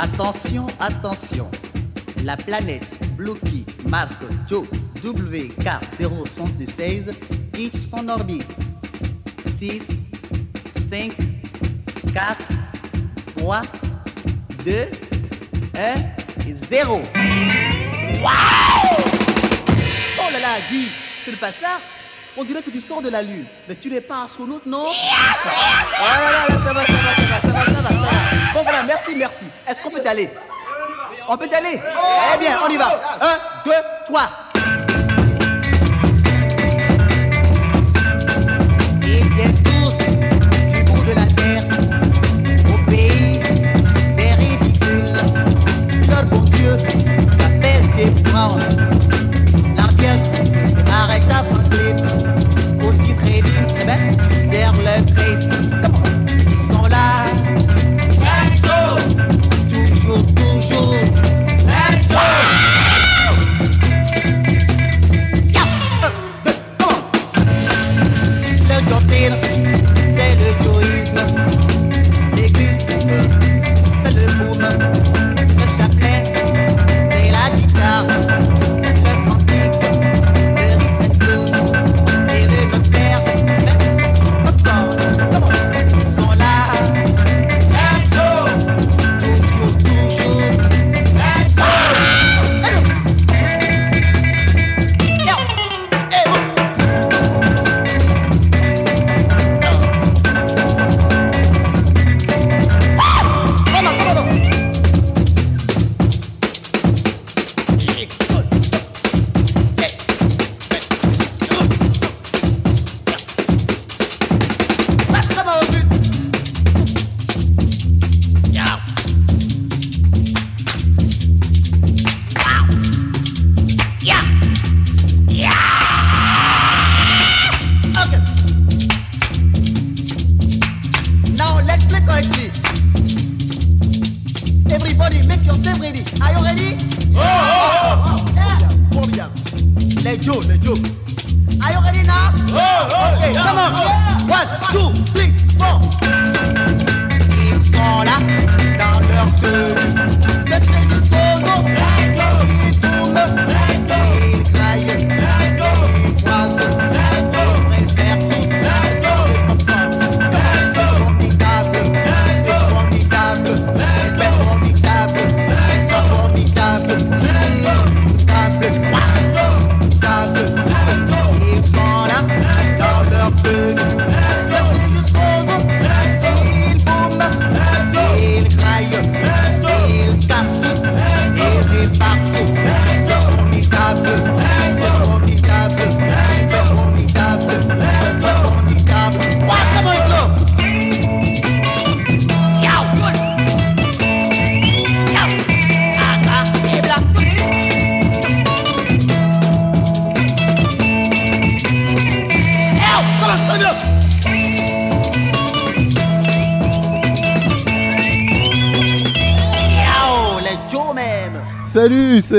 Attention, attention. La planète Blookie marque Joe WK076 quitte son orbite. 6, 5, 4, 3, 2, 1, 0. Waouh Oh là là, Guy, c'est pas ça? On dirait que tu sors de la Lune, mais tu n'es pas astronaute, non? Oh là là, là, ça va, ça va, ça va, ça va, ça va, ça va. Bon voilà, merci, merci. Est-ce qu'on peut y aller? On peut y aller? Eh bien, on y va. Un, deux, trois. Tous du de la terre, au pays des ridicules. Dieu.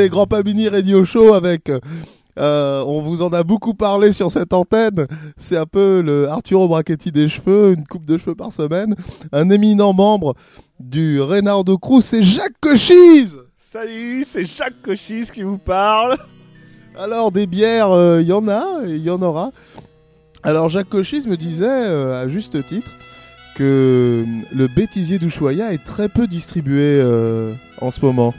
Salut, c'est Grand Pamini Radio Show avec. euh, on vous en a beaucoup parlé sur cette antenne. C'est un peu le Arturo Brachetti des cheveux, une coupe de cheveux par semaine. Un éminent membre du Reynardo Cruz, c'est Jacques Cochise. Salut, c'est Jacques Cochis qui vous parle. Alors des bières, il y en a et il y en aura. Alors Jacques Cochise me disait, euh, à juste titre, que le bêtisier d'Ushuaïa est très peu distribué euh, en ce moment.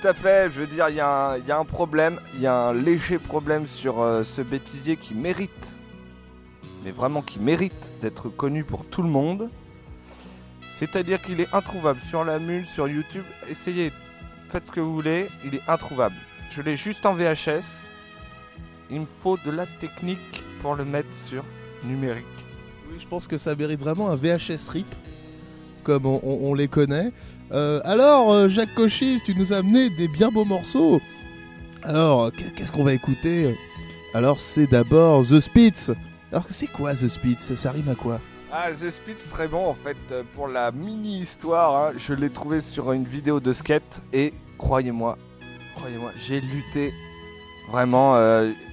Tout à fait, je veux dire, il y, a un- problème, il y a un léger problème sur euh, ce bêtisier qui mérite, mais vraiment qui mérite d'être connu pour tout le monde. C'est-à-dire qu'il est introuvable sur la mule, sur YouTube. Essayez, faites ce que vous voulez, il est introuvable. Je l'ai juste en VHS. Il me faut de la technique pour le mettre sur numérique. Oui, je pense que ça mérite vraiment un VHS RIP, comme on les connaît. Euh, alors, euh, Jacques Cochise, tu nous as amené des bien beaux morceaux. Alors, euh, qu'est-ce qu'on va écouter? Alors, c'est d'abord The Spitz. Alors, c'est quoi The Spitz? Ça rime à quoi? Ah, The Spitz, très bon en fait. Pour la mini-histoire, hein, je l'ai trouvé sur une vidéo de skate et croyez-moi, croyez-moi, j'ai lutté vraiment.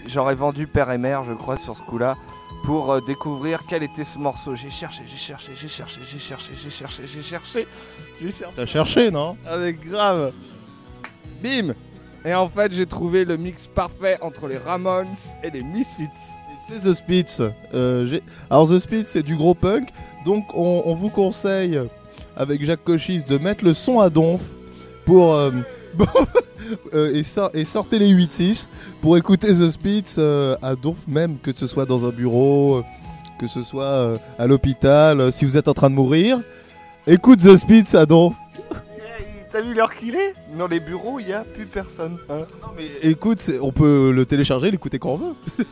J'aurais vendu père et mère, je crois, sur ce coup-là pour découvrir quel était ce morceau. J'ai cherché, j'ai cherché, j'ai cherché, j'ai cherché, j'ai cherché, j'ai cherché. J'ai cherché. T'as cherché, non Avec grave. Bim Et en fait, j'ai trouvé le mix parfait entre les Ramones et les Misfits. C'est The Spitz. Euh, Alors, The Spitz, c'est du gros punk. Donc, on, vous conseille, avec Jacques Cochis, de mettre le son à donf pour. Euh, euh, et, sortez les 8-6 pour écouter The Spitz euh, à donf, même que ce soit dans un bureau, que ce soit à l'hôpital, si vous êtes en train de mourir. Écoute The Speed, ça donc. T'as vu l'heure qu'il est? Dans les bureaux, il y a plus personne. Hein. Non mais écoute, on peut le télécharger, l'écouter quand on veut.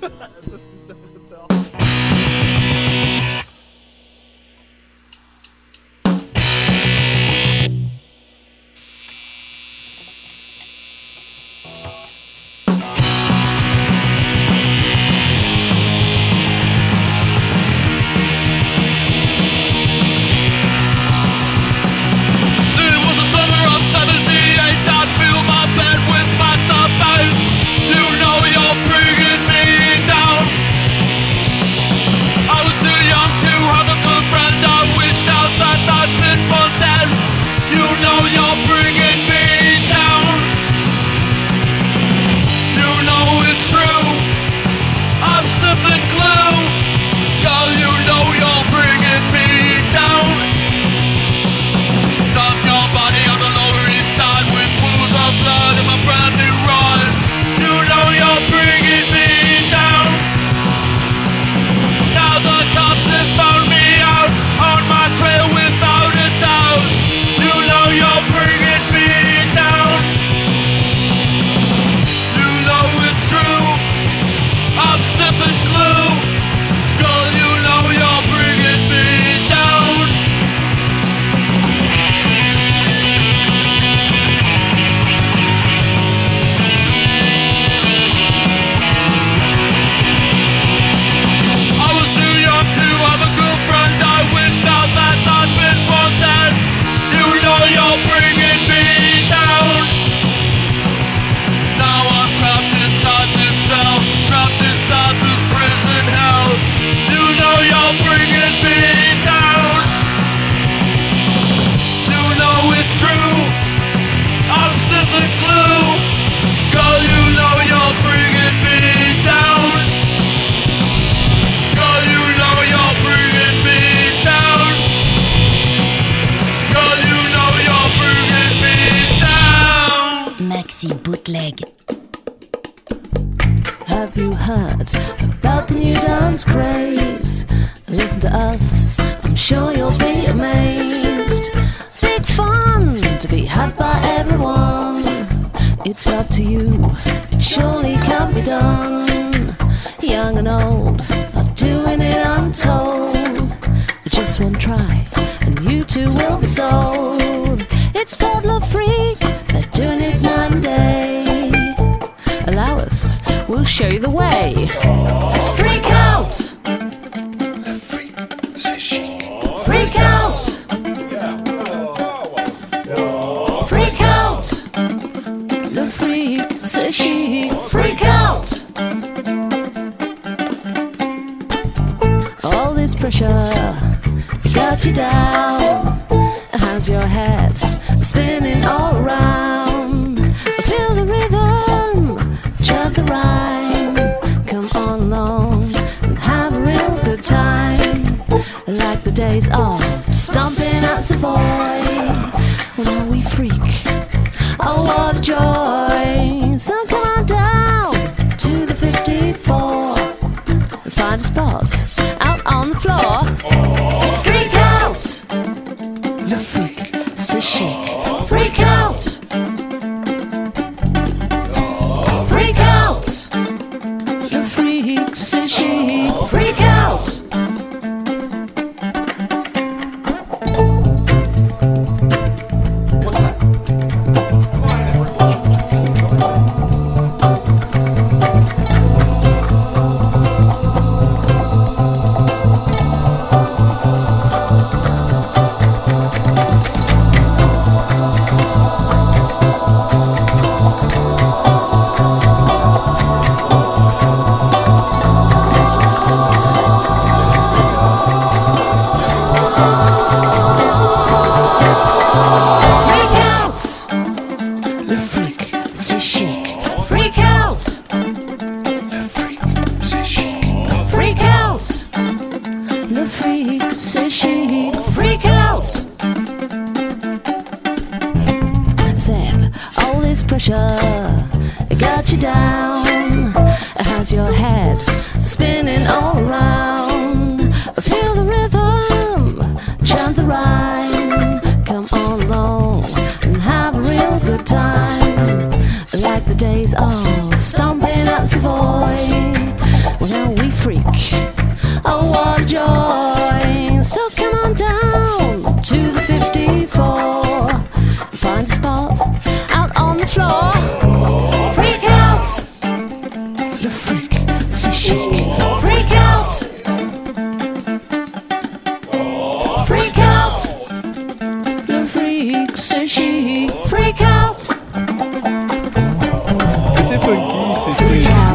shake, so chic, Freak out!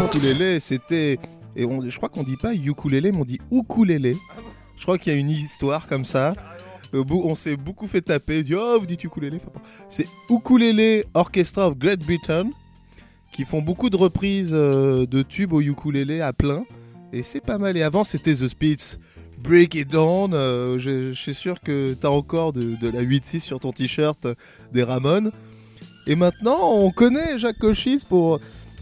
Ukulélé, c'était. Et on, je crois qu'on dit pas ukulélé, mais on dit ukulélé. Je crois qu'il y a une histoire comme ça. Bout, on s'est beaucoup fait taper. Dit, oh, vous dites ukulélé. C'est Ukulélé Orchestra of Great Britain qui font beaucoup de reprises euh, de tubes au ukulélé à plein. Et c'est pas mal. Et avant, c'était The Spits. Break It Down. euh, je, je suis sûr que t'as encore de, de la 8-6 sur ton t-shirt euh, des Ramones. Et maintenant, on connaît Jacques Cochis pour.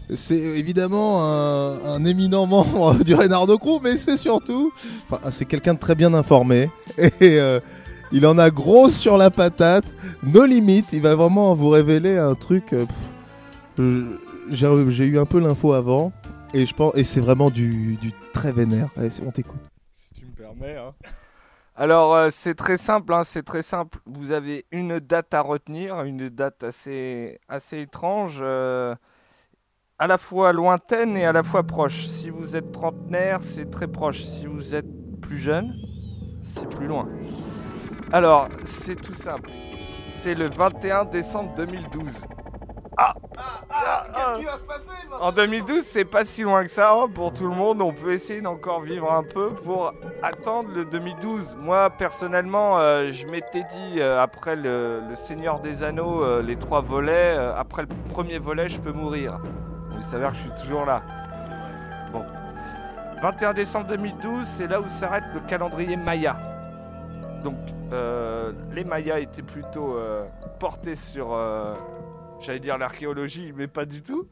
C'est évidemment un, éminent membre du Reynardo Crew, mais c'est surtout. Enfin, c'est quelqu'un de très bien informé. Et euh, il en a gros sur la patate. No limite. Il va vraiment vous révéler un truc. euh, euh, J'ai eu un peu l'info avant. Et, je pense, et c'est vraiment du, très vénère. On t'écoute. Si tu me permets. hein. Alors, c'est très simple, hein, c'est très simple. Vous avez une date à retenir, une date assez, assez étrange, à la fois lointaine et à la fois proche. Si vous êtes trentenaire, c'est très proche. Si vous êtes plus jeune, c'est plus loin. Alors, c'est tout simple. C'est le 21 décembre 2012. Ah, ah, ah. va se passer En 2012, c'est pas si loin que ça hein, pour tout le monde. On peut essayer d'encore vivre un peu pour attendre le 2012. Moi, personnellement, euh, je m'étais dit, euh, après le, le Seigneur des Anneaux, euh, les trois volets, après le premier volet, je peux mourir. Il s'avère que je suis toujours là. Bon. 21 décembre 2012, c'est là où s'arrête le calendrier Maya. Donc, euh, les Mayas étaient plutôt euh, portés sur, euh, j'allais dire l'archéologie, mais pas du tout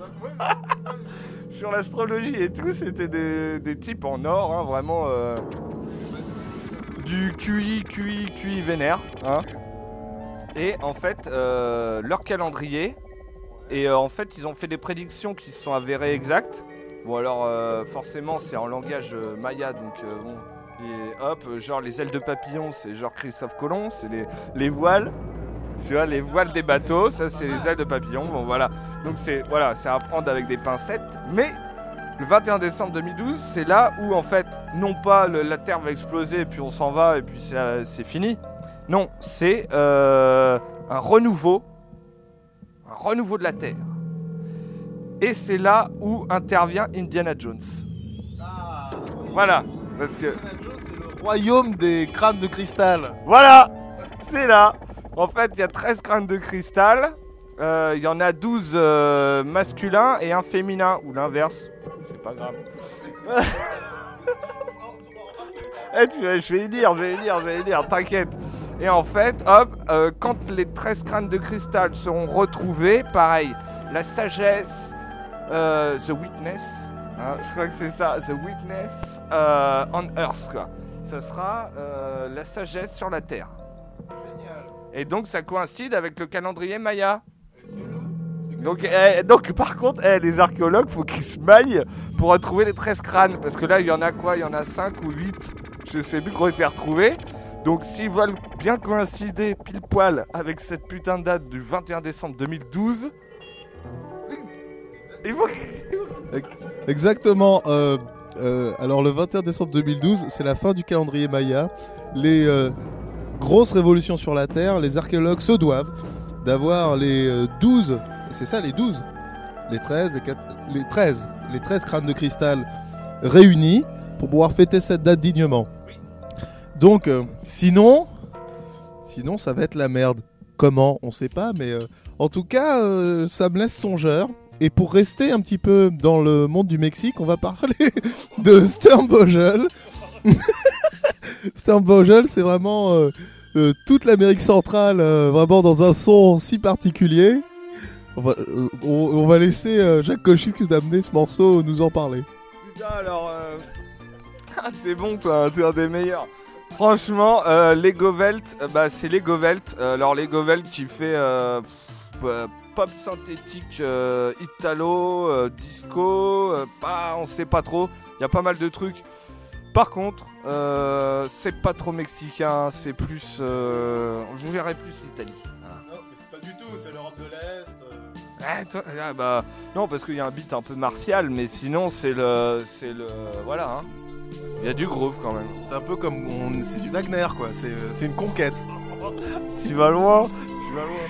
sur l'astrologie et tout, c'était des, types en or, hein, vraiment du QI, QI, QI vénère. hein. Et en fait, leur calendrier, et euh, en fait, ils ont fait des prédictions qui se sont avérées exactes. Bon, alors, euh, forcément, c'est en langage euh, maya, donc bon. Et hop, genre les ailes de papillon, c'est genre Christophe Colomb, c'est les, les voiles. Tu vois, les voiles des bateaux, ça c'est les ailes de papillon. Bon, voilà. Donc c'est voilà, à prendre avec des pincettes. Mais le 21 décembre 2012, c'est là où en fait, non pas la Terre va exploser et puis on s'en va et puis c'est fini. Non, c'est un renouveau, renouveau de la Terre. Et c'est là où intervient Indiana Jones. Voilà, parce que C'est le royaume des crânes de cristal. voilà, c'est là. En fait, il y a 13 crânes de cristal. Euh, Il y en a 12 euh, masculins et un féminin, ou l'inverse. C'est pas grave. Eh, tu vas- je vais y lire, je vais y lire, je vais y lire, t'inquiète. Et en fait, hop, euh, quand les 13 crânes de cristal seront retrouvés, pareil, la sagesse, euh, The Witness, hein, je crois que c'est ça, The Witness euh, on Earth, quoi. Ce sera la sagesse sur la Terre. Génial. Et donc ça coïncide avec le calendrier Maya. Donc, eh, donc par contre, eh, les archéologues, faut qu'ils se maillent pour retrouver les 13 crânes. Parce que là, il y en a quoi? Il y en a 5 ou 8, je sais plus, qui ont été retrouvés. Donc s'ils veulent bien coïncider pile poil avec cette putain de date du 21 décembre 2012, il faut qu'ils- Exactement. euh, euh, alors le 21 décembre 2012, c'est la fin du calendrier Maya. Les euh, grosses révolutions sur la Terre, les archéologues se doivent d'avoir les euh, 12, c'est ça les 12, les 13, les, 4 les 13, les 13 crânes de cristal réunis pour pouvoir fêter cette date dignement. Donc euh, sinon, sinon ça va être la merde. Comment On sait pas, mais euh, en tout cas, euh, ça me laisse songeur. Et pour rester un petit peu dans le monde du Mexique, on va parler de Sternbogel. Sternbogel, c'est vraiment toute l'Amérique centrale, vraiment dans un son si particulier. On va, laisser Jacques Cochy qui nous a amené ce morceau nous en parler. Putain, alors. c'est bon, toi, t'es un des meilleurs. Franchement, euh, Lego Velt, euh, bah, c'est Lego Velt. Euh, alors, Lego Velt qui fait pop synthétique, italo, disco, pas, on sait pas trop. Il y a pas mal de trucs. Par contre, euh, c'est pas trop mexicain, c'est plus. euh, je verrais plus l'Italie. Voilà. Non, mais c'est pas du tout, c'est l'Europe de l'Est. Ah, toi- ah, bah, non, parce qu'il y a un beat un peu martial, mais sinon, c'est le. C'est le. Voilà, hein. Il y a du groove quand même. C'est un peu comme on... c'est du Wagner quoi, c'est euh, c'est une conquête. Tu vas loin, tu vas loin.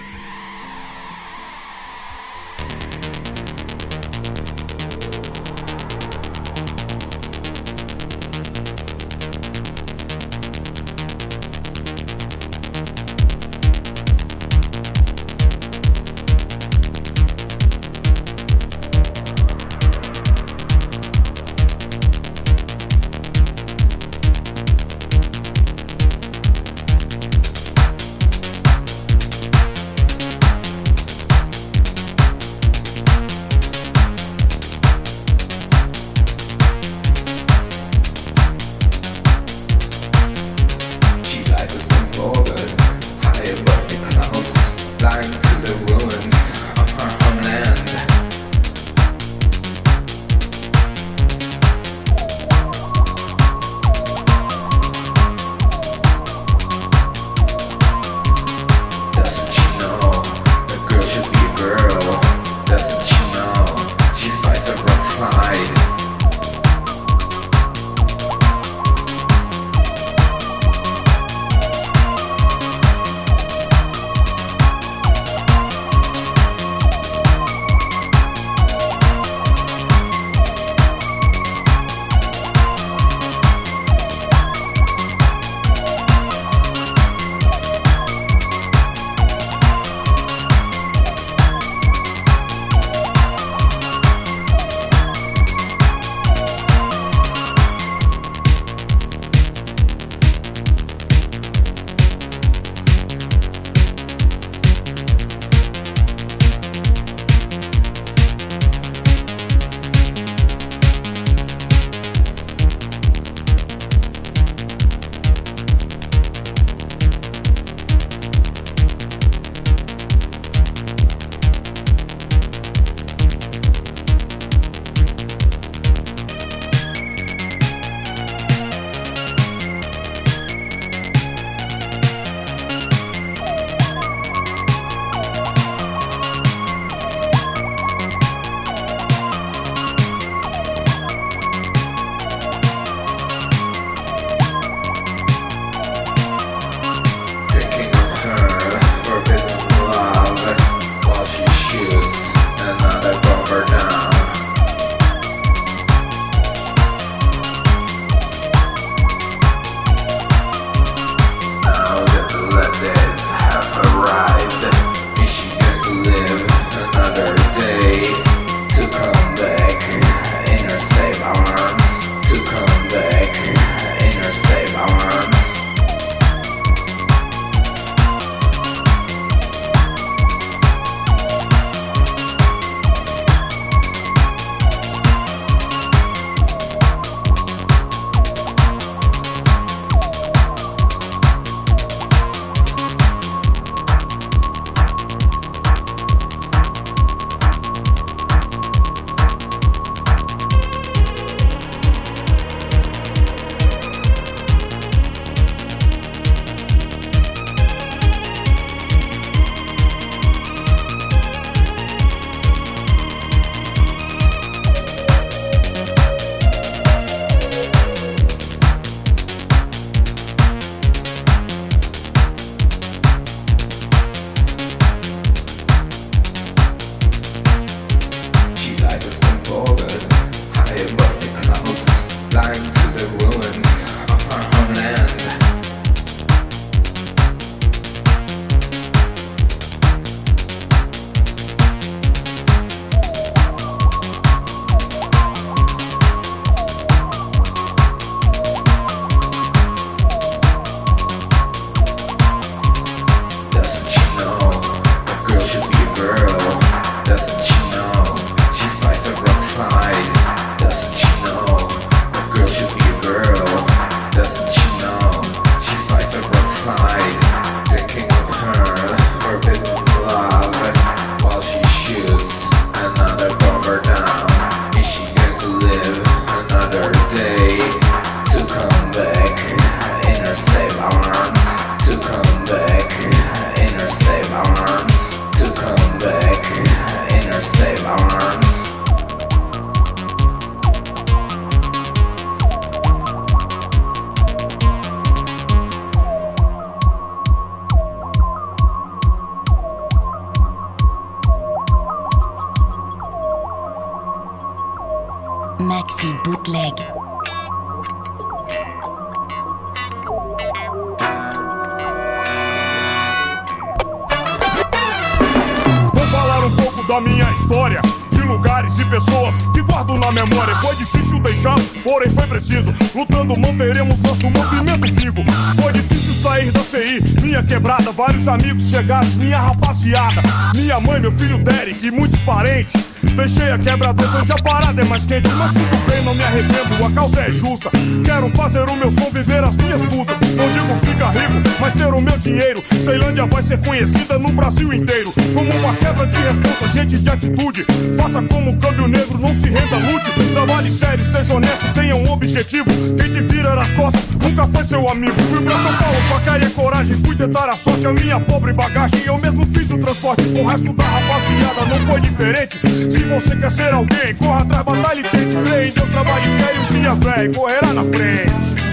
Minha mãe, meu filho Derek e muitos parentes. Deixei a quebradora onde a parada é mais quente. Mas tudo bem, não me arrependo, a causa é justa. Quero fazer o meu som, viver as minhas custas. Não digo ficar rico, mas ter o meu dinheiro. Ceilândia vai ser conhecida no Brasil inteiro. Como uma quebra de responsa, gente de atitude. Faça como o câmbio negro, não se renda, lute. Trabalhe sério, seja honesto, tenha um objetivo. Quem te vira as costas nunca foi seu amigo. Fui pra São Paulo com a cara e a coragem. Fui tentar a sorte, a minha pobre bagagem. Eu mesmo fiz o transporte o resto da rapaziada. Não foi diferente. Se você quer ser alguém, corra atrás, batalha e tente. Crê em Deus, trabalhe sério, um dia velho, correrá na frente.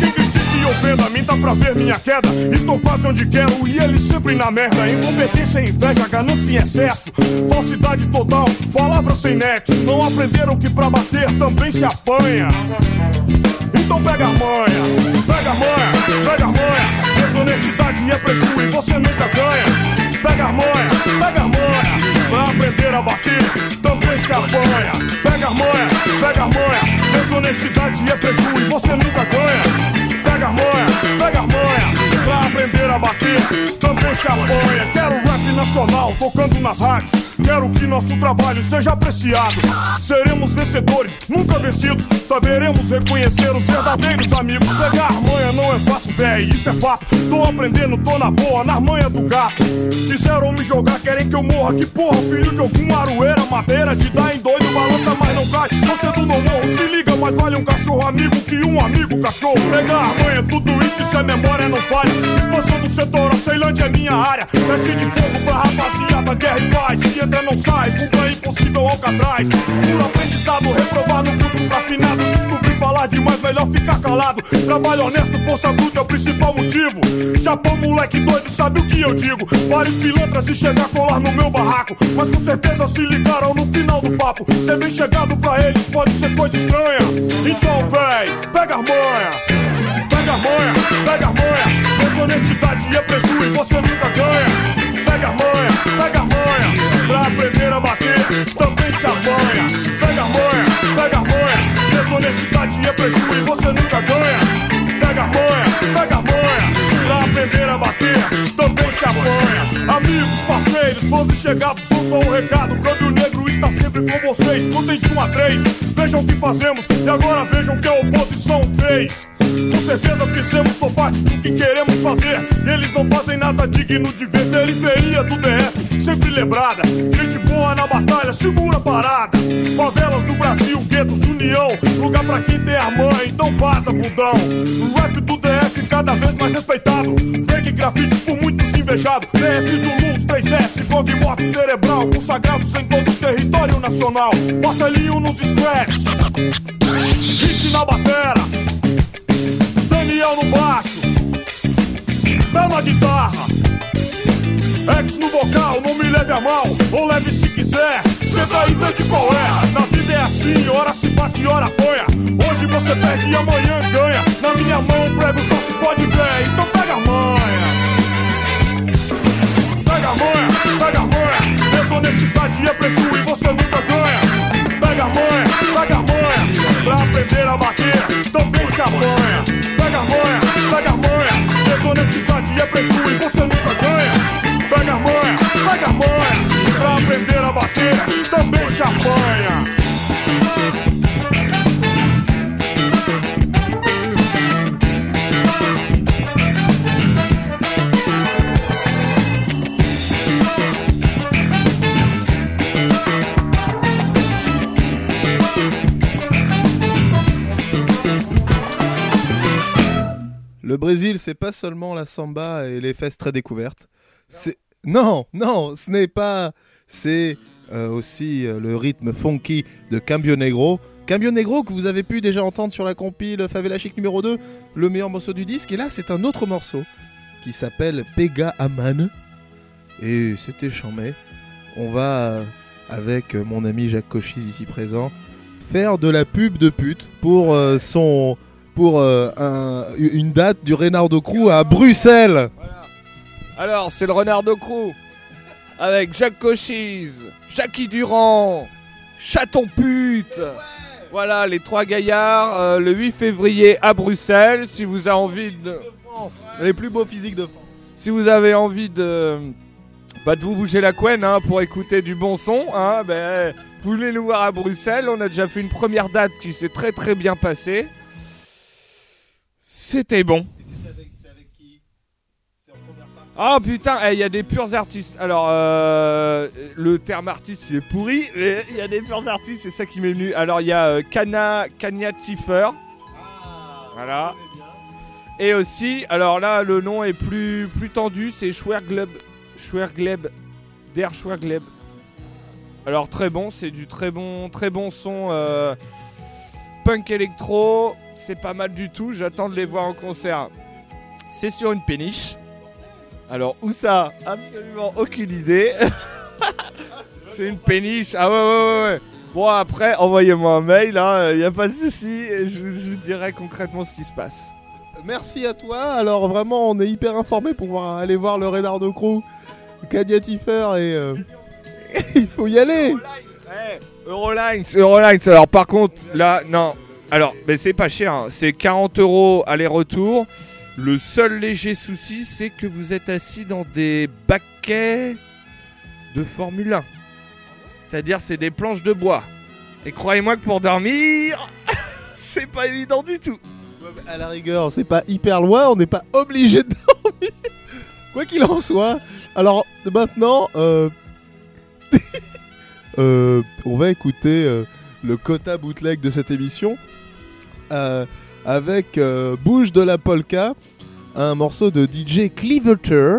Quem critica e ofenda, minta pra ver minha queda. Estou quase onde quero e ele sempre na merda. Incompetência, inveja, ganância em excesso. Falsidade total, palavras sem nexo. Não aprenderam que pra bater também se apanha. Então pega a manha, pega a manha, pega a manha. Desonestidade é prejuízo e você nunca ganha. Pega a manha, pega a manha. Pra aprender a bater, também se apanha. Pega a manha, pega a manha. Desonestidade é prejuízo e você nunca ganha. Pega a manha, pega a manha. Pra aprender a bater, também se apanha. Quero rap nacional tocando nas rádios. Quero que nosso trabalho seja apreciado. Seremos vencedores, nunca vencidos. Saberemos reconhecer os verdadeiros amigos. Pegar manha não é fácil, véi, isso é fato. Tô aprendendo, tô na boa, na manha do gato. Quiseram me jogar, querem que eu morra. Que porra, filho de algum aroeira, madeira de dar em doido, balança, mas não cai. Você do não se liga, mas vale um cachorro amigo que um amigo cachorro. Pegar manha, tudo isso, se a memória não falha. Expansão do setor, a Ceilândia é minha área. Veste de fogo pra rapaziada, guerra e paz. Se entra, não sai, é impossível Alcatraz. Por aprendizado, reprovar no curso pra afinado. Descobri falar demais, melhor ficar calado. Trabalho honesto, força bruta é o principal motivo. Japão, moleque doido, sabe o que eu digo. Vários pilantras e chegar a colar no meu barraco. Mas com certeza se ligaram no final do papo. Ser bem chegado pra eles pode ser coisa estranha. Então, véi, pega a manha. Pega a manha, pega a manha. Desonestidade é prejuízo e você nunca ganha. Pega a manha, pega a manha. Pra aprender a bater, também se apanha. Pega a manha, pega a manha. Desonestidade é prejuízo e você nunca ganha. Pega a manha, pega a manha. Pra aprender a bater, também se apanha. Amigos, parceiros, fãs e chegados, são só um recado. Está sempre com vocês. Contem de 1 a 3. Vejam o que fazemos e agora vejam o que a oposição fez. Com certeza fizemos só parte do que queremos fazer. Eles não fazem nada digno de ver. Periferia do DF, sempre lembrada. Gente boa na batalha, segura a parada. Favelas do Brasil, guetos, união. Lugar pra quem tem a mãe, então vaza, budão. O rap do cada vez mais respeitado. Break grafite por muitos invejado. DF Zulus, 3S, Gog Morte Cerebral. Consagrados em todo o território nacional. Marcelinho nos squares. Hit na batera. Daniel no baixo, Bel na guitarra, X no vocal, não me leve a mal, ou leve se quiser, chega aí vê de qual é. Na vida é assim, hora se bate, hora apanha. Hoje você perde e amanhã ganha. Na minha mão o prego só se pode ver, então pega a manha. Pega a manha, pega a manha. Desonestidade é prejuízo e você nunca ganha. Pega a manha, pega a manha. Pra aprender a bater, também se apanha. Pega a manha, pega a manha. Desonestidade é prejuízo e você nunca ganha. Le Brésil, c'est pas seulement la samba et les fesses très découvertes. C'est non, non, ce n'est pas. C'est euh, aussi euh, le rythme funky de Cambio Negro. Cambio Negro que vous avez pu déjà entendre sur la compile Favela Chic numéro 2, le meilleur morceau du disque. Et là, c'est un autre morceau qui s'appelle Pega Aman. Et c'était chambé. On va, euh, avec mon ami Jacques Cochise ici présent, faire de la pub de pute pour son pour un- une date du Reynardo Crew à Bruxelles. Alors, c'est le renard de Crew avec Jacques Cochise, Jackie Durand, Chaton Pute. Voilà, les trois gaillards, euh, le 8 février à Bruxelles. Si vous avez envie de. Les plus beaux physiques de France. Si vous avez envie de. Bah, de vous bouger la couenne hein, pour écouter du bon son, hein, ben, vous voulez nous voir à Bruxelles. On a déjà fait une première date qui s'est très très bien passée. C'était bon. Ah putain, eh, il y a des purs artistes. Alors, euh, le terme artiste il est pourri, mais il y a des purs artistes, c'est ça qui m'est venu. Alors, il y a euh, Kana, Kanya Tiffer. Voilà. Et aussi, alors là, le nom est plus, plus tendu, c'est Schwergleb. Schwergleb. Der Schwergleb. Alors, très bon, c'est du très bon, très bon son euh, punk électro. C'est pas mal du tout, j'attends de les voir en concert. C'est sur une péniche. Alors, où ça? Absolument aucune idée. c'est une péniche. Ah ouais, ouais, ouais, ouais. Bon, après, envoyez-moi un mail, il n'y a pas de souci. et Je, je vous dirai concrètement ce qui se passe. Merci à toi. Alors vraiment, on est hyper informés pour pouvoir aller voir le Reynardo Crew, Cadia Tiffer et euh, il faut y aller. Ouais, Eurolines, Eurolines. Alors par contre, là, non. Alors, mais c'est pas cher. hein. C'est 40 euros aller-retour. Le seul léger souci, c'est que vous êtes assis dans des baquets de Formule 1. C'est-à-dire, c'est des planches de bois. Et croyez-moi que pour dormir, c'est pas évident du tout. À la rigueur, c'est pas hyper loin, on n'est pas obligé de dormir. Quoi qu'il en soit. Alors maintenant, euh, euh, on va écouter euh, le quota bootleg de cette émission avec euh, Bouge de la Polka, un morceau de DJ Cleaverter,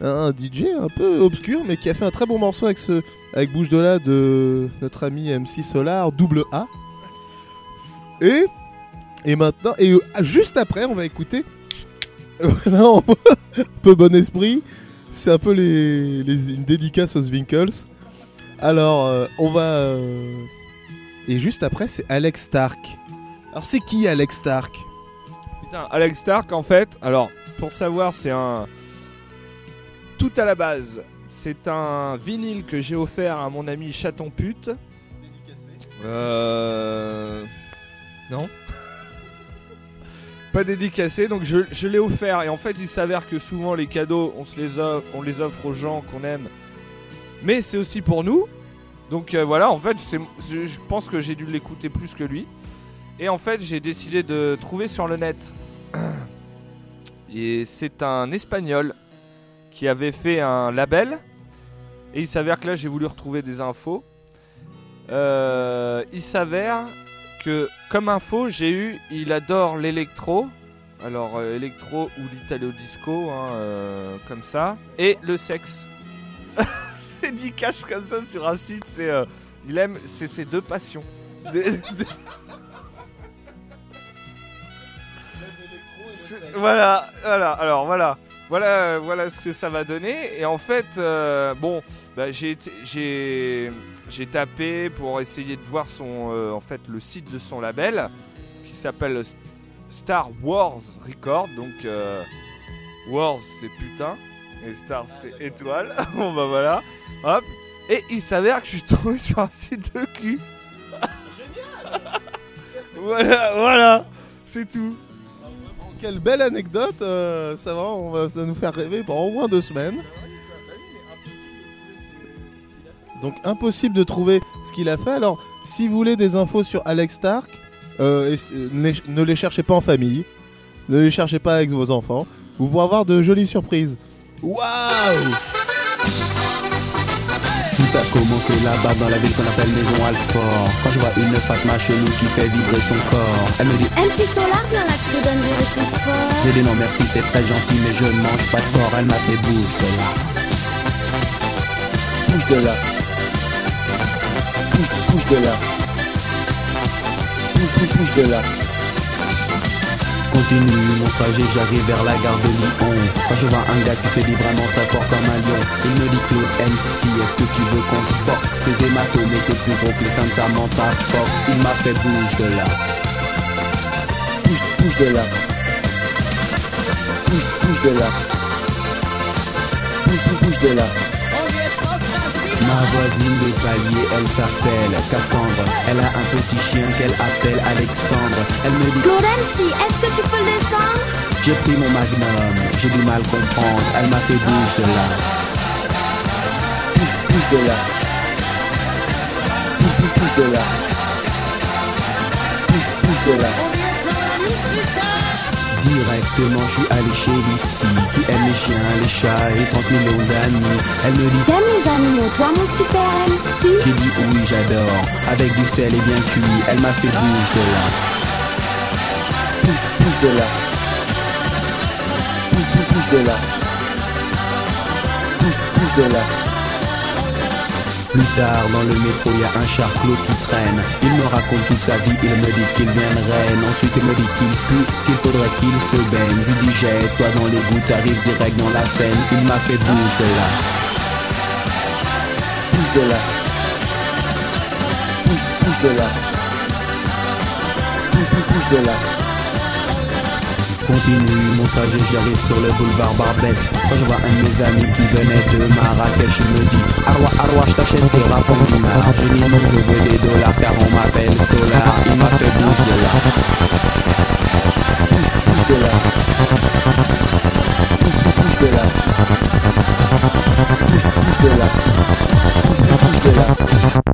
un DJ un peu obscur mais qui a fait un très bon morceau avec Bouge de la de notre ami MC Solar double A. Et et maintenant, et euh, juste après, on va écouter. Un peu bon esprit. C'est un peu les, une dédicace aux Winkles. Alors, euh, on va. Et juste après, c'est Alex Stark. Alors, c'est qui Alex Stark? Putain, Alex Stark, en fait, alors, pour savoir, c'est un. Tout à la base, c'est un vinyle que j'ai offert à mon ami Chaton Pute. Euh. Non Pas dédicacé, donc je, l'ai offert. Et en fait, il s'avère que souvent, les cadeaux, on, se les offre, on les offre aux gens qu'on aime. Mais c'est aussi pour nous. Donc euh, voilà, en fait, je, je pense que j'ai dû l'écouter plus que lui. Et en fait, j'ai décidé de trouver sur le net. Et c'est un espagnol qui avait fait un label. Et il s'avère que là, j'ai voulu retrouver des infos. Euh, il s'avère que, comme info, j'ai eu, il adore l'électro. Alors, euh, électro ou l'italo disco, hein, euh, comme ça. Et le sexe. c'est dit cash comme ça sur un site. C'est, il aime, c'est ses deux passions. voilà, voilà, alors voilà. Voilà, voilà ce que ça va donner. Et en fait, euh, bon, bah, j'ai j'ai j'ai tapé pour essayer de voir son, euh, en fait, le site de son label qui s'appelle Star Wars Record. Donc, euh, Wars c'est putain et Star c'est étoile. bon bah voilà, hop. Et il s'avère que je suis tombé sur un site de cul. Génial. voilà, voilà, c'est tout. Quelle belle anecdote euh, Ça va, nous faire rêver pendant au moins deux semaines. Donc impossible de trouver ce qu'il a fait. Alors, si vous voulez des infos sur Alex Stark, euh, les, ne les cherchez pas en famille, ne les cherchez pas avec vos enfants. Vous pourrez avoir de jolies surprises. Waouh Tout a commencé là-bas dans la ville qu'on appelle Maison Alfort. Quand je vois une Fatma chelou qui fait vibrer son corps, elle me dit MC Solar, viens là que je te donne du réconfort. J'ai dit non merci, c'est très gentil, mais je ne mange pas de porc. Elle m'a fait bouge de là. Bouge de là. Bouge, bouge de là. Bouge, bouge, bouge de là. Continue mon trajet, j'arrive vers la gare de Lyon. Quand je vois un gars qui se dit vraiment très fort comme un lion Il me dit Claude MC, est-ce que tu veux qu'on se boxe? Ces hématomes étaient plus gros que les seins de Samantha Fox. Il m'a fait bouge de là. Bouge, bouge de là. Bouge, bouge de là. Bouge, bouge, bouge de là Ma voisine des paliers, elle s'appelle Cassandre. Elle a un petit chien qu'elle appelle Alexandre. Elle me dit MC, est-ce que tu peux le descendre? J'ai pris mon magnum, j'ai du mal comprendre. Elle m'a fait bouge de là. Bouge, bouge de là. Bouge, bouge, bouge de là. Bouge, bouge de là. Directement, je suis allé chez Lucie, qui aime les chiens, les chats et 30 millions d'amis. Elle me dit T'aimes les animaux, toi mon super MC J'ai dit oui, j'adore. Avec du sel et bien cuit, elle m'a fait bouge de là. Bouge, bouge de là. Bouge, bouge, bouge de là. Bouge, bouge de là. Plus tard, dans le métro, il y a un charclot qui traîne. Il me raconte toute sa vie, il me dit qu'il vient de. Ensuite, il me dit qu'il pue, qu'il faudrait qu'il se baigne. Je lui dis, jette-toi dans les gouttes, t'arrives direct dans la Seine. Il m'a fait bouge de là. Bouge de là. Bouge, bouge de là. Bouge, bouge de là. Continue mon trajet, j'arrive sur le boulevard Barbès. Quand je vois un de mes amis qui venait de Marrakech Il me dit Arwa, Arwa, je t'achète des rapports dinars Je veux des dollars car on m'appelle Il m'a de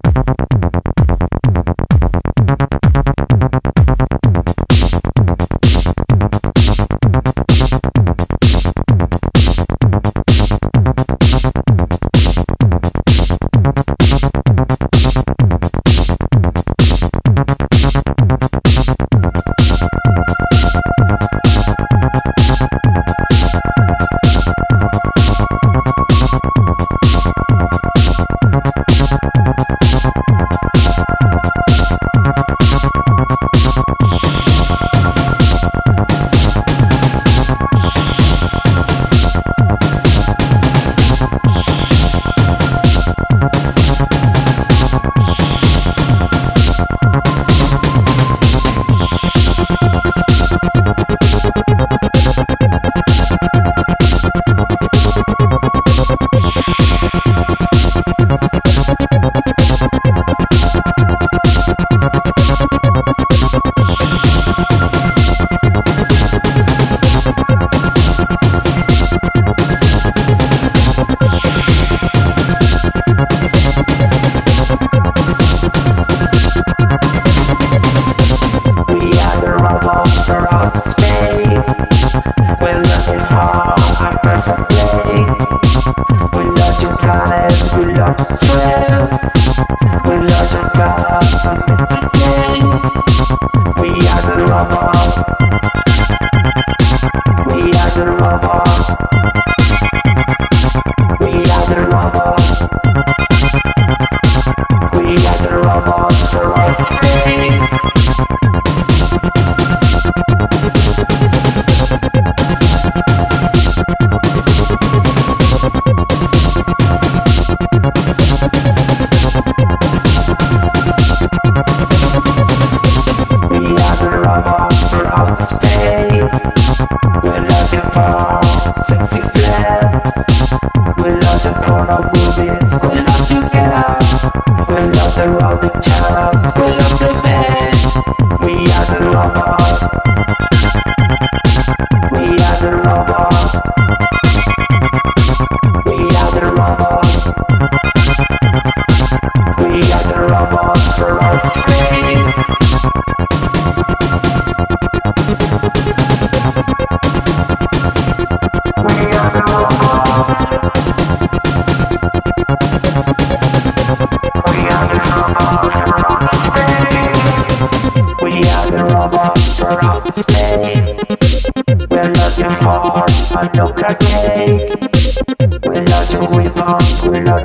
là Bouge, bouge de là Bouge, bouge de là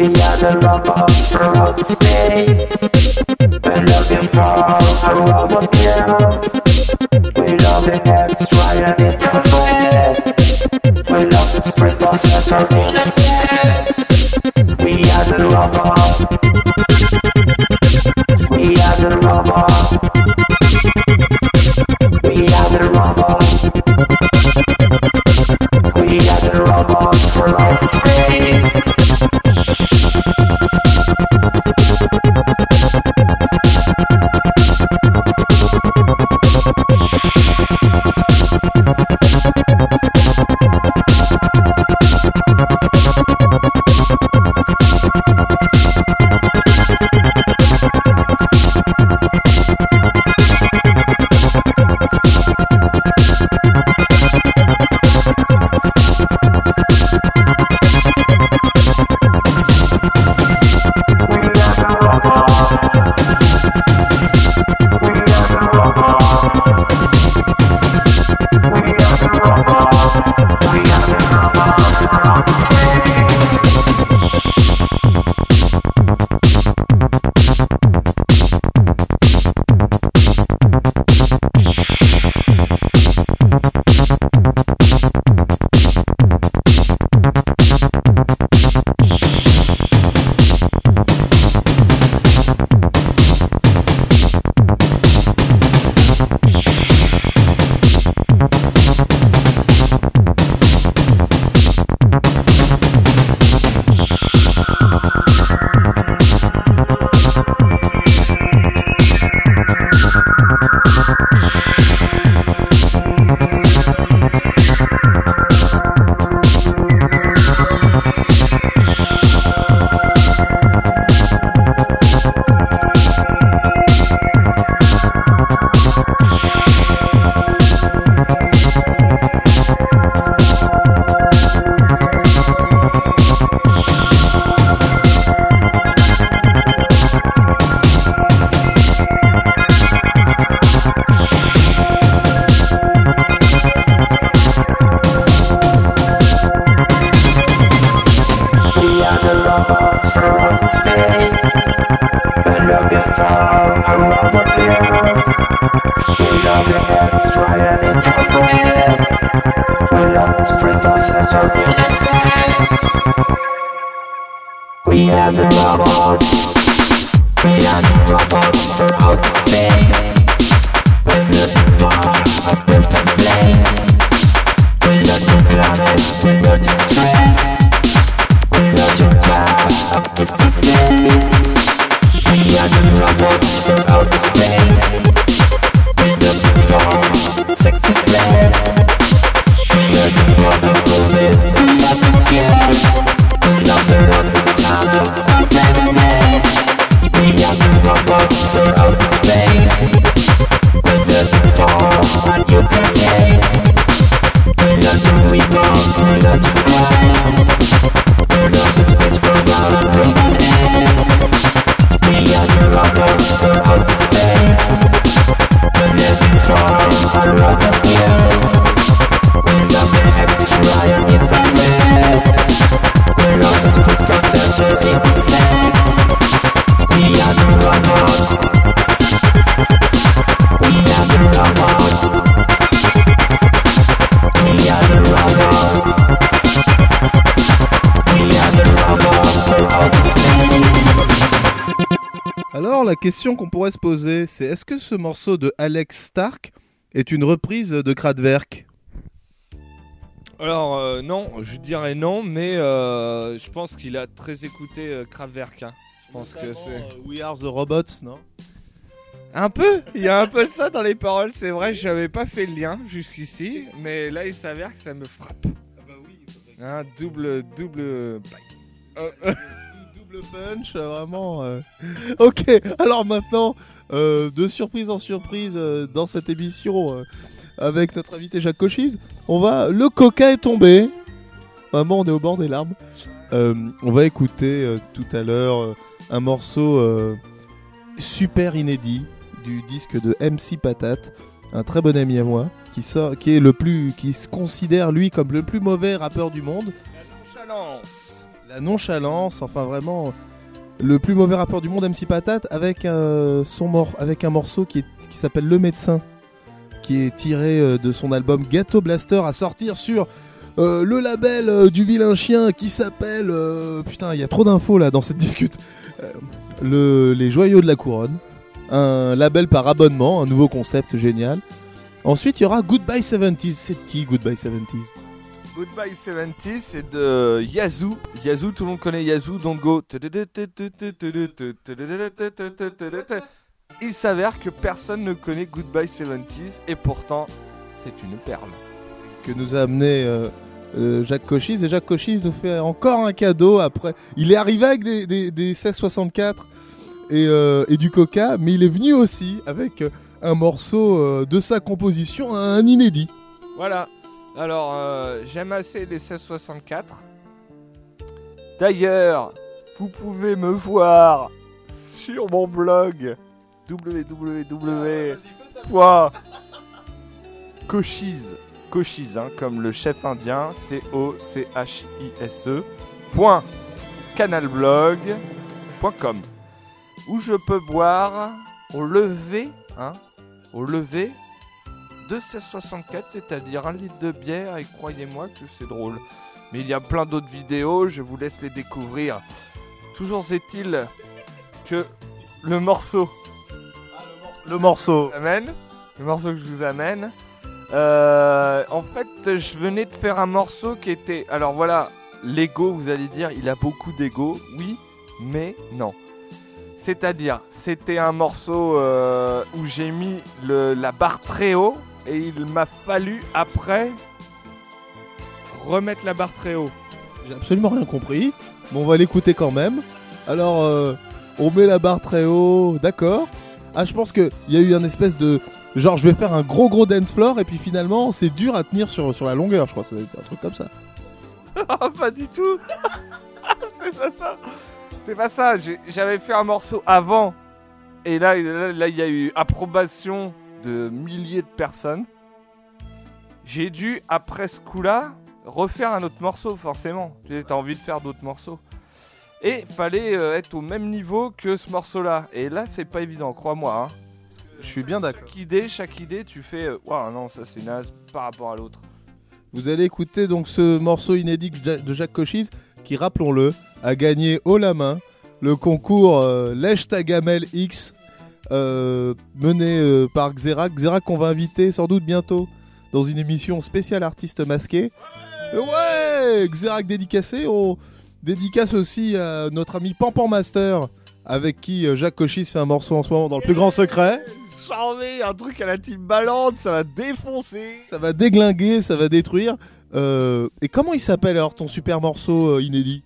We are the robots for outer space. Question qu'on pourrait se poser, c'est est-ce que ce morceau de Alex Stark est une reprise de Kraftwerk? Alors, euh, non, je dirais non, mais euh, je pense qu'il a très écouté euh, Kraftwerk. hein. Je pense que c'est. euh, We Are the Robots, non? Un peu Il y a un peu de ça dans les paroles, c'est vrai, j'avais pas fait le lien jusqu'ici, mais là il s'avère que ça me frappe. Un double, double. Euh, Double punch, vraiment. euh. Ok, alors maintenant, euh, de surprise en surprise euh, dans cette émission avec notre invité Jacques Cochise, on va. Le coca est tombé. Vraiment, on est au bord des larmes. On va écouter tout à l'heure un morceau super inédit du disque de MC Patate, un très bon ami à moi, qui sort, qui est le plus, qui se considère lui comme le plus mauvais rappeur du monde. Nonchalance La nonchalance, enfin vraiment le plus mauvais rappeur du monde, MC Patate, avec, euh, avec un morceau qui, qui s'appelle Le Médecin, qui est tiré euh, de son album Ghetto Blaster à sortir sur euh, le label du vilain chien qui s'appelle. putain, il y a trop d'infos là dans cette discute. Le, les Joyaux de la Couronne, un label par abonnement, un nouveau concept génial. Ensuite, il y aura Goodbye 70s. C'est qui Goodbye 70s Goodbye 70, c'est de Yazoo. Yazoo, tout le monde connaît Yazoo, Don't Go. Il s'avère que personne ne connaît Goodbye 70s et pourtant, c'est une perle. que nous a amené euh, euh, Jacques Cochise. Et Jacques Cochise nous fait encore un cadeau après. Il est arrivé avec des, des, des 1664 et, euh, et du coca, mais il est venu aussi avec un morceau de sa composition, un inédit. Voilà. Alors, euh, j'aime assez les 1664. D'ailleurs, vous pouvez me voir sur mon blog cochise, hein, comme le chef indien, C-O-C-H-I-S-E, point où je peux boire au lever, hein, au lever de 1664, c'est-à-dire un litre de bière, et croyez-moi que c'est drôle. Mais il y a plein d'autres vidéos, je vous laisse les découvrir. Toujours est-il que le morceau Le morceau. amène, le morceau que je vous amène, euh, en fait, je venais de faire un morceau qui était. Alors voilà, l'ego, vous allez dire, il a beaucoup d'ego, oui, mais non. C'est-à-dire, c'était un morceau euh, où j'ai mis le- la barre très haut et il m'a fallu après remettre la barre très haut. J'ai absolument rien compris, mais on va l'écouter quand même. Alors, euh, on met la barre très haut, d'accord. Ah, je pense qu'il y a eu un espèce de. Genre, je vais faire un gros gros dance floor, et puis finalement, c'est dur à tenir sur, sur la longueur, je crois. Être un truc comme ça. Ah, pas du tout. c'est pas ça. C'est pas ça. J'avais fait un morceau avant. Et là, là, là, il y a eu approbation de milliers de personnes. J'ai dû, après ce coup-là, refaire un autre morceau, forcément. J'ai envie de faire d'autres morceaux. Et fallait euh, être au même niveau que ce morceau-là. Et là, c'est pas évident, crois-moi. hein. Je suis bien d'accord. Chaque idée, chaque idée, tu fais. euh, Waouh, non, ça c'est naze par rapport à l'autre. Vous allez écouter donc ce morceau inédit de Ja- de Jacques Cochise, qui, rappelons-le, a gagné haut la main le concours euh, Lèche ta gamelle X, mené euh, par Xerac. Xerac qu'on va inviter sans doute bientôt dans une émission spéciale artiste masqué. Ouais, Xerac dédicacé. On dédicace aussi à notre ami Pampan Master, avec qui euh, Jacques Cochise fait un morceau en ce moment dans le plus grand secret. Charmé, un truc à la team ballante, ça va défoncer. Ça va déglinguer, ça va détruire. Euh, et comment il s'appelle alors ton super morceau euh, inédit?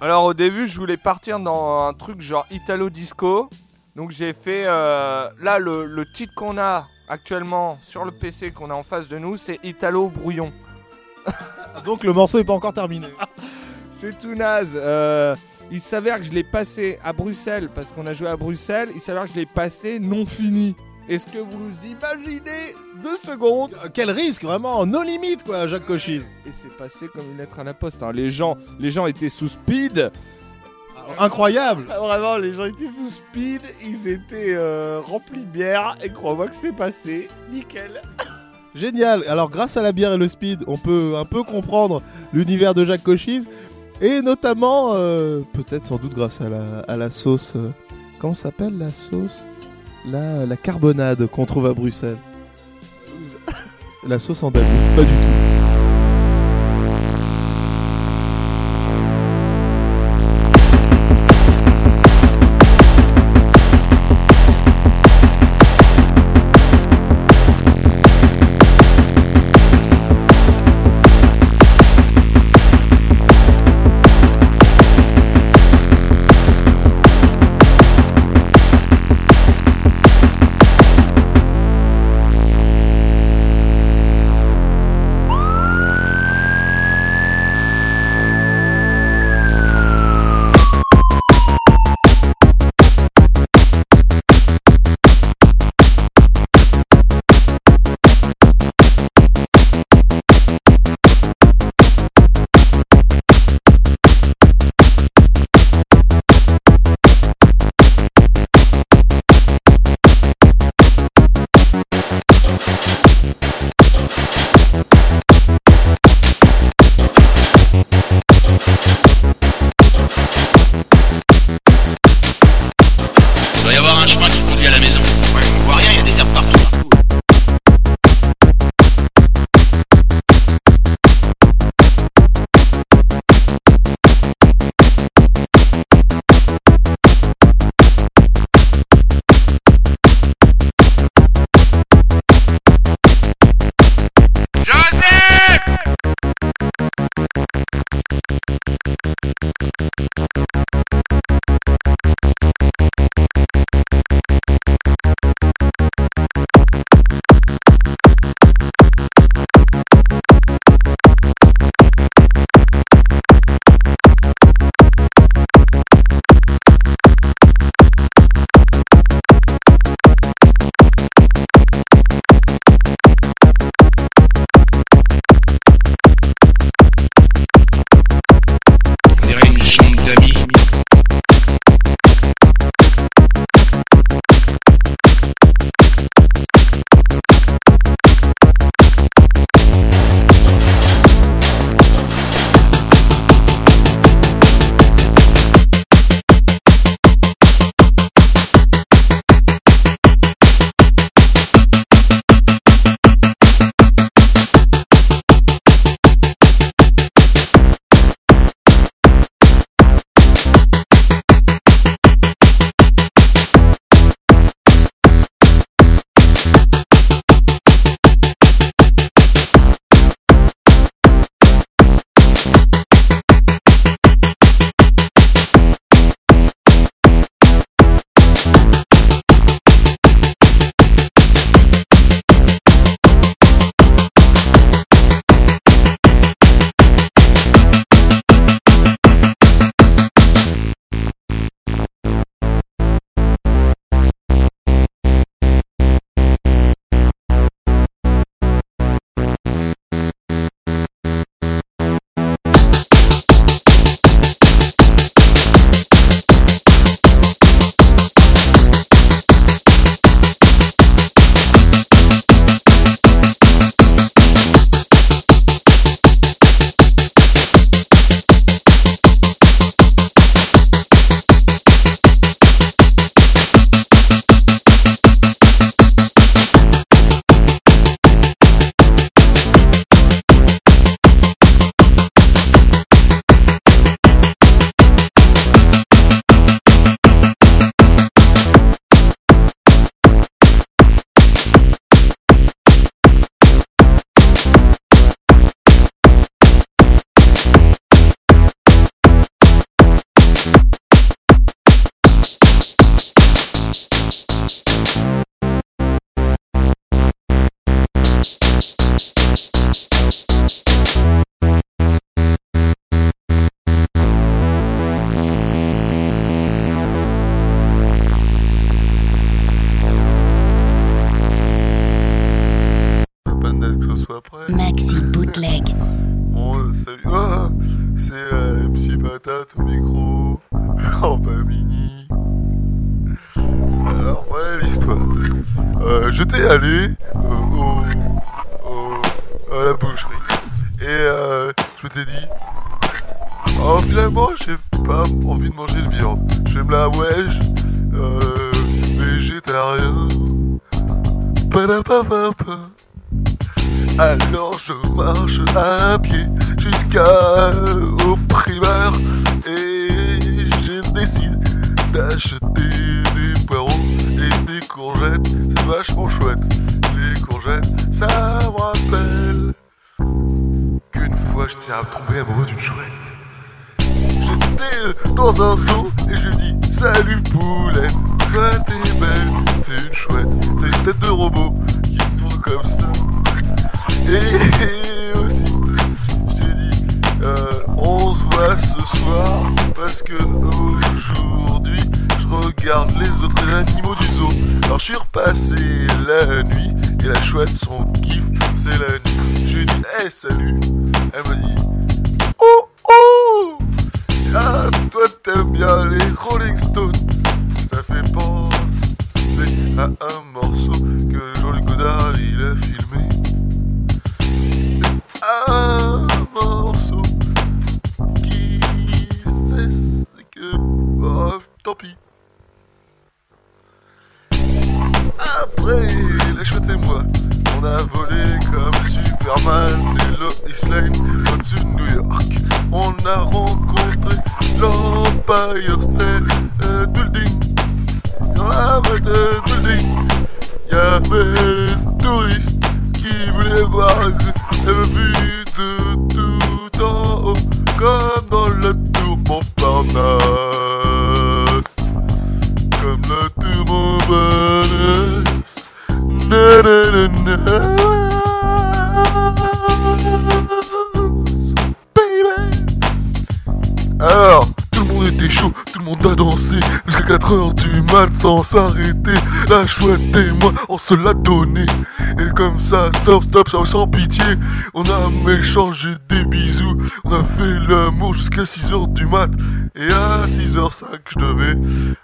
Alors au début, je voulais partir dans un truc genre Italo Disco. Donc j'ai fait euh, là le, le titre qu'on a actuellement sur le PC qu'on a en face de nous, c'est Italo Brouillon. Donc le morceau est pas encore terminé. C'est tout naze. Euh, il s'avère que je l'ai passé à Bruxelles parce qu'on a joué à Bruxelles. Il s'avère que je l'ai passé non fini. Est-ce que vous vous imaginez deux secondes Euh, Quel risque, vraiment, nos limites quoi, Jacques Cochise. Et c'est passé comme une lettre à la poste. hein. Les gens, les gens étaient sous speed. Incroyable. Ah, Vraiment, les gens étaient sous speed, ils étaient euh, remplis de bière, et crois-moi que c'est passé, nickel. Génial. Alors grâce à la bière et le speed, on peut un peu comprendre l'univers de Jacques Cochise. Et notamment, euh, peut-être sans doute grâce à la, à la sauce... euh, comment s'appelle la sauce? La, la carbonade qu'on trouve à Bruxelles. la sauce en Pas du tout. Alors je marche à pied jusqu'à au et j'ai décidé d'acheter des poireaux et des courgettes. C'est vachement chouette. Les courgettes, ça me rappelle qu'une fois j'étais tombé amoureux d'une chouette. J'étais dans un zoo et je lui dis Salut poulette, toi t'es belle, t'es une chouette, t'as une tête de robot qui tourne comme ça. Et aussi, je t'ai dit, euh, on se voit ce soir parce que aujourd'hui je regarde les autres animaux du zoo. Alors je suis repassé la nuit et la chouette son kiff c'est la nuit. Je lui ai dit, hey salut, elle m'a dit, oh oh, ah toi t'aimes bien les Rolling Stones. Ça fait penser à un et moi, on a volé comme Superman et Lois Lane au-dessus de New York. On a rencontré l'Empire State Building. Dans la de building, y avait des touristes qui voulaient voir la vue de tout en haut, comme dans la tour Montparnasse. Comme la tour Montparnasse. Alors, tout le monde était chaud, tout le monde a dansé jusqu'à 4 heures du mat sans s'arrêter. La chouette et moi, on se l'a donné. Et comme ça, stop, stop, sans- pitié, on a échangé des bisous. On a fait l'amour jusqu'à 6 heures du mat. Et à 6h05, je devais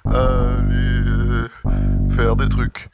aller euh, faire des trucs.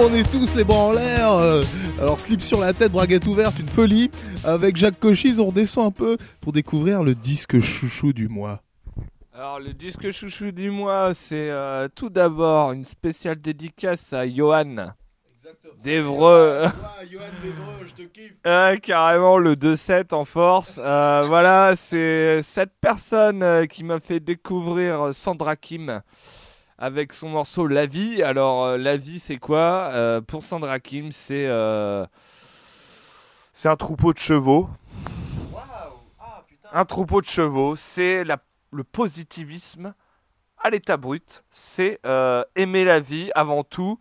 On est tous les bras en l'air euh, Alors slip sur la tête, braguette ouverte, une folie. Avec Jacques Cochise, on redescend un peu pour découvrir le disque chouchou du mois. Alors le disque chouchou du mois, c'est euh, tout d'abord une spéciale dédicace à Johan d'Evreux. Ah, carrément le 2-7 en force. Euh, voilà, c'est cette personne euh, qui m'a fait découvrir Sandra Kim avec son morceau La vie. Alors euh, La vie c'est quoi? Euh, Pour Sandra Kim, c'est euh, c'est un troupeau de chevaux. Un troupeau de chevaux, c'est la- le positivisme à l'état brut. C'est euh, aimer la vie avant tout.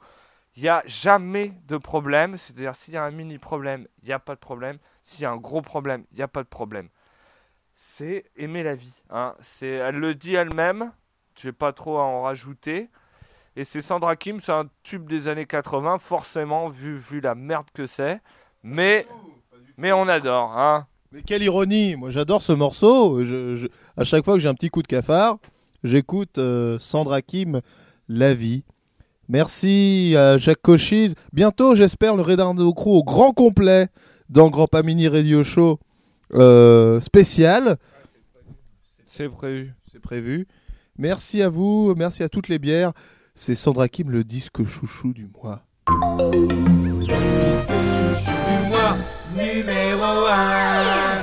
Il n'y a jamais de problème. C'est-à-dire, s'il y a un mini problème, il n'y a pas de problème. S'il y a un gros problème, il n'y a pas de problème. C'est aimer la vie. hein. C'est, elle le dit elle-même. Je vais pas trop à en rajouter. Et c'est Sandra Kim, c'est un tube des années 80, forcément, vu, vu la merde que c'est. Mais, mais on adore. Hein. Mais quelle ironie Moi j'adore ce morceau. Je, je- à chaque fois que j'ai un petit coup de cafard, j'écoute euh, Sandra Kim, La vie. Merci à Jacques Cochise. Bientôt, j'espère, le Redardo Crew au grand complet dans Grand Pamini Radio Show euh, spécial. C'est prévu. C'est prévu. Merci à vous, merci à toutes les bières. C'est Sandra Kim, le disque chouchou du mois. Chouchou du mois numéro 1